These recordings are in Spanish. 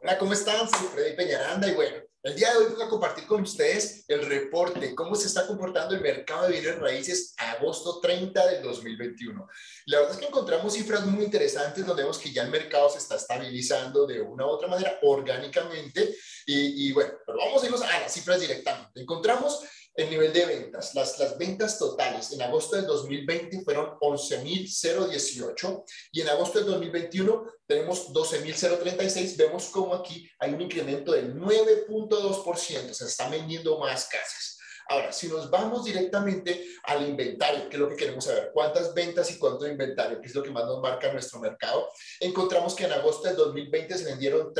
Hola, ¿cómo están? Soy Freddy Peñaranda y bueno, el día de hoy voy a compartir con ustedes el reporte, cómo se está comportando el mercado de bienes raíces agosto 30 del 2021. La verdad es que encontramos cifras muy interesantes donde vemos que ya el mercado se está estabilizando de una u otra manera orgánicamente y, y bueno, pero vamos a irnos a las cifras directamente. Encontramos el nivel de ventas. Las, las ventas totales en agosto del 2020 fueron 11.018 y en agosto del 2021 tenemos 12.036. Vemos como aquí hay un incremento del 9.2%, se están vendiendo más casas. Ahora, si nos vamos directamente al inventario, que es lo que queremos saber, cuántas ventas y cuánto inventario, que es lo que más nos marca nuestro mercado, encontramos que en agosto del 2020 se vendieron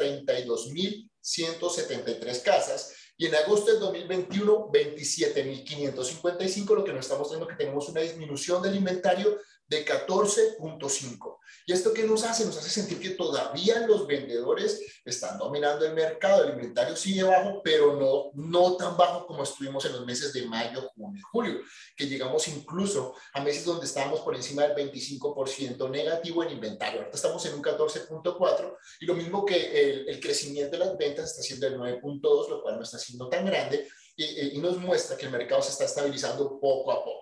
32.173 casas y en agosto del 2021, 27.555, lo que nos está mostrando que tenemos una disminución del inventario de 14.5. ¿Y esto qué nos hace? Nos hace sentir que todavía los vendedores están dominando el mercado, el inventario sigue bajo, pero no, no tan bajo como estuvimos en los meses de mayo, junio julio, que llegamos incluso a meses donde estábamos por encima del 25% negativo en inventario. Ahorita estamos en un 14.4 y lo mismo que el, crecimiento de las ventas está siendo el 9.2, lo cual no está siendo tan grande y nos muestra que el mercado se está estabilizando poco a poco.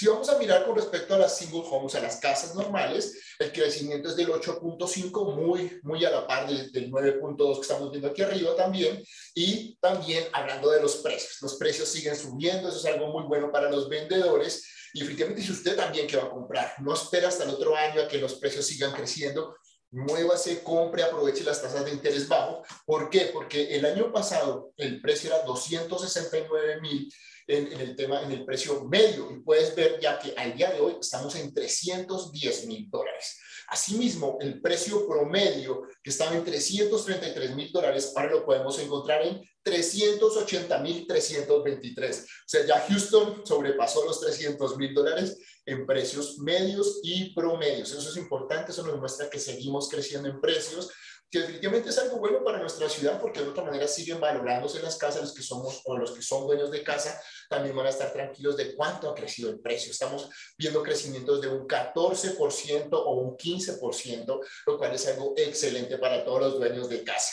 Si vamos a mirar con respecto a las single homes, a las casas normales, el crecimiento es del 8.5, muy, muy a la par del, del 9.2 que estamos viendo aquí arriba también. Y también hablando de los precios, los precios siguen subiendo, eso es algo muy bueno para los vendedores. Y efectivamente, si usted también que va a comprar, no espera hasta el otro año a que los precios sigan creciendo, muévase, compre, aproveche las tasas de interés bajo. ¿Por qué? Porque el año pasado el precio era 269 mil en, en, el tema, en el precio medio. Y puedes ver ya que al día de hoy estamos en 310 mil dólares. Asimismo, el precio promedio que estaba en 333 mil dólares, ahora lo podemos encontrar en 380 mil 323. O sea, ya Houston sobrepasó los 300 mil dólares en precios medios y promedios. Eso es importante, eso nos muestra que seguimos creciendo en precios que definitivamente es algo bueno para nuestra ciudad porque de otra manera siguen valorándose las casas, los que somos o los que son dueños de casa también van a estar tranquilos de cuánto ha crecido el precio. Estamos viendo crecimientos de un 14% o un 15%, lo cual es algo excelente para todos los dueños de casa.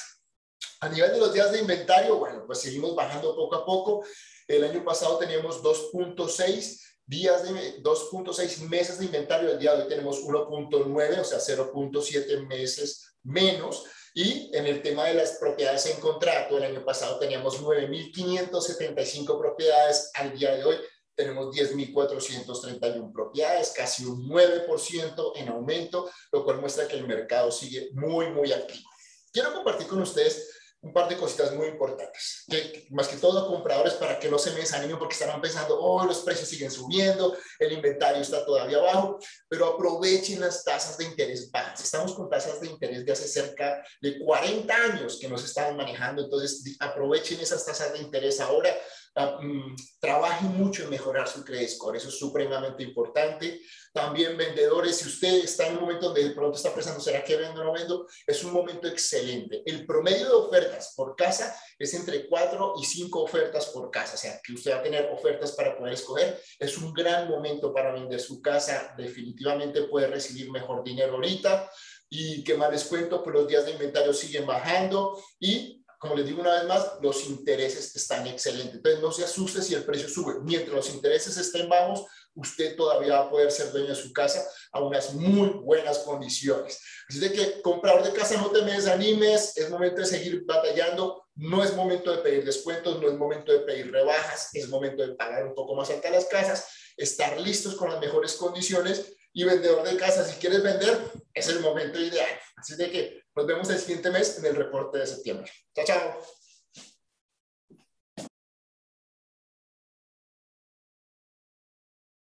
A nivel de los días de inventario, bueno, pues seguimos bajando poco a poco. El año pasado teníamos 2.6 días de 2.6 meses de inventario, el día de hoy tenemos 1.9, o sea, 0.7 meses menos. Y en el tema de las propiedades en contrato, el año pasado teníamos 9.575 propiedades, al día de hoy tenemos 10.431 propiedades, casi un 9% en aumento, lo cual muestra que el mercado sigue muy, muy activo. Quiero compartir con ustedes un par de cositas muy importantes, que, más que todo compradores para que no se me desanimen porque estarán pensando, oh, los precios siguen subiendo, el inventario está todavía bajo, pero aprovechen las tasas de interés bajas. Estamos con tasas de interés de hace cerca de 40 años que nos están manejando, entonces aprovechen esas tasas de interés ahora Mm, trabaje mucho en mejorar su credit score, eso es supremamente importante. También vendedores, si usted está en un momento donde de pronto está pensando, ¿será que vendo o no vendo? Es un momento excelente. El promedio de ofertas por casa es entre 4 y 5 ofertas por casa, o sea, que usted va a tener ofertas para poder escoger. Es un gran momento para vender su casa, definitivamente puede recibir mejor dinero ahorita. Y que más les cuento, pues los días de inventario siguen bajando y como les digo una vez más, los intereses están excelentes. Entonces, no se asuste si el precio sube. Mientras los intereses estén bajos, usted todavía va a poder ser dueño de su casa a unas muy buenas condiciones. Así de que, comprador de casa, no te me desanimes. Es momento de seguir batallando. No es momento de pedir descuentos, no es momento de pedir rebajas, es momento de pagar un poco más altas las casas, estar listos con las mejores condiciones y vendedor de casa, si quieres vender, es el momento ideal. Así de que nos vemos el siguiente mes en el reporte de septiembre. Chao, chao.